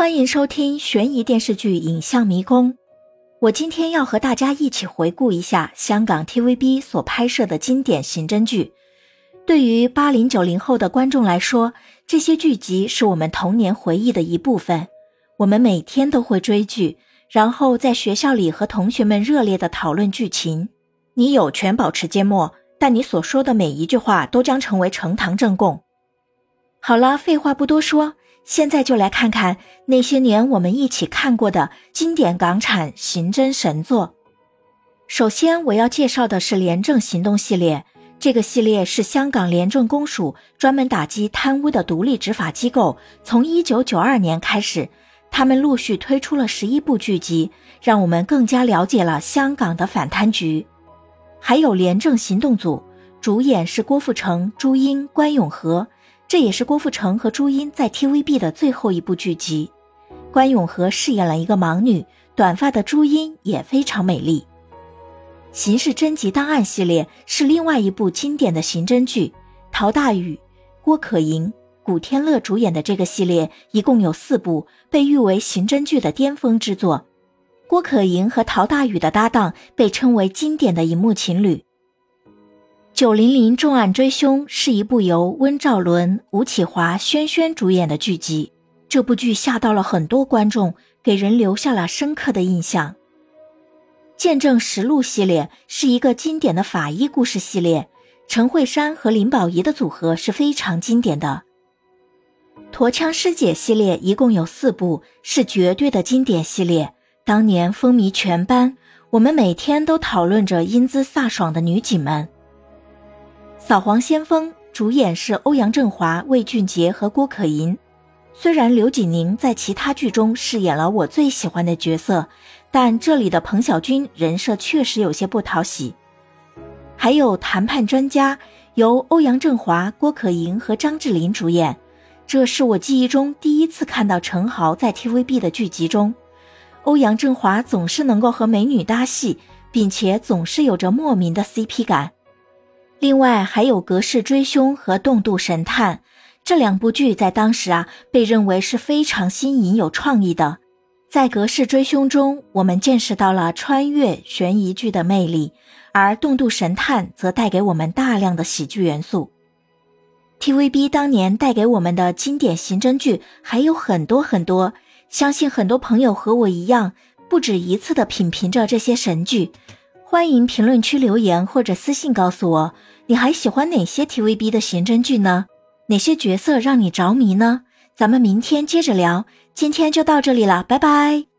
欢迎收听悬疑电视剧《影像迷宫》。我今天要和大家一起回顾一下香港 TVB 所拍摄的经典刑侦剧。对于八零九零后的观众来说，这些剧集是我们童年回忆的一部分。我们每天都会追剧，然后在学校里和同学们热烈的讨论剧情。你有权保持缄默，但你所说的每一句话都将成为呈堂证供。好了，废话不多说。现在就来看看那些年我们一起看过的经典港产刑侦神作。首先，我要介绍的是《廉政行动》系列。这个系列是香港廉政公署专门打击贪污的独立执法机构。从一九九二年开始，他们陆续推出了十一部剧集，让我们更加了解了香港的反贪局。还有《廉政行动组》，主演是郭富城、朱茵、关咏荷。这也是郭富城和朱茵在 TVB 的最后一部剧集，关咏荷饰演了一个盲女，短发的朱茵也非常美丽。《刑事侦缉档案》系列是另外一部经典的刑侦剧，陶大宇、郭可盈、古天乐主演的这个系列一共有四部，被誉为刑侦剧的巅峰之作。郭可盈和陶大宇的搭档被称为经典的荧幕情侣。九零零重案追凶是一部由温兆伦、吴启华、轩轩主演的剧集。这部剧吓到了很多观众，给人留下了深刻的印象。见证实录系列是一个经典的法医故事系列，陈慧珊和林保怡的组合是非常经典的。驼枪师姐系列一共有四部，是绝对的经典系列，当年风靡全班，我们每天都讨论着英姿飒爽的女警们。扫黄先锋主演是欧阳震华、魏俊杰和郭可盈。虽然刘锦宁在其他剧中饰演了我最喜欢的角色，但这里的彭小军人设确实有些不讨喜。还有谈判专家，由欧阳震华、郭可盈和张智霖主演。这是我记忆中第一次看到陈豪在 TVB 的剧集中。欧阳震华总是能够和美女搭戏，并且总是有着莫名的 CP 感。另外还有《隔世追凶》和《动度神探》这两部剧，在当时啊被认为是非常新颖、有创意的。在《隔世追凶》中，我们见识到了穿越悬疑剧的魅力，而《动度神探》则带给我们大量的喜剧元素。TVB 当年带给我们的经典刑侦剧还有很多很多，相信很多朋友和我一样，不止一次的品评着这些神剧。欢迎评论区留言或者私信告诉我，你还喜欢哪些 TVB 的刑侦剧呢？哪些角色让你着迷呢？咱们明天接着聊，今天就到这里了，拜拜。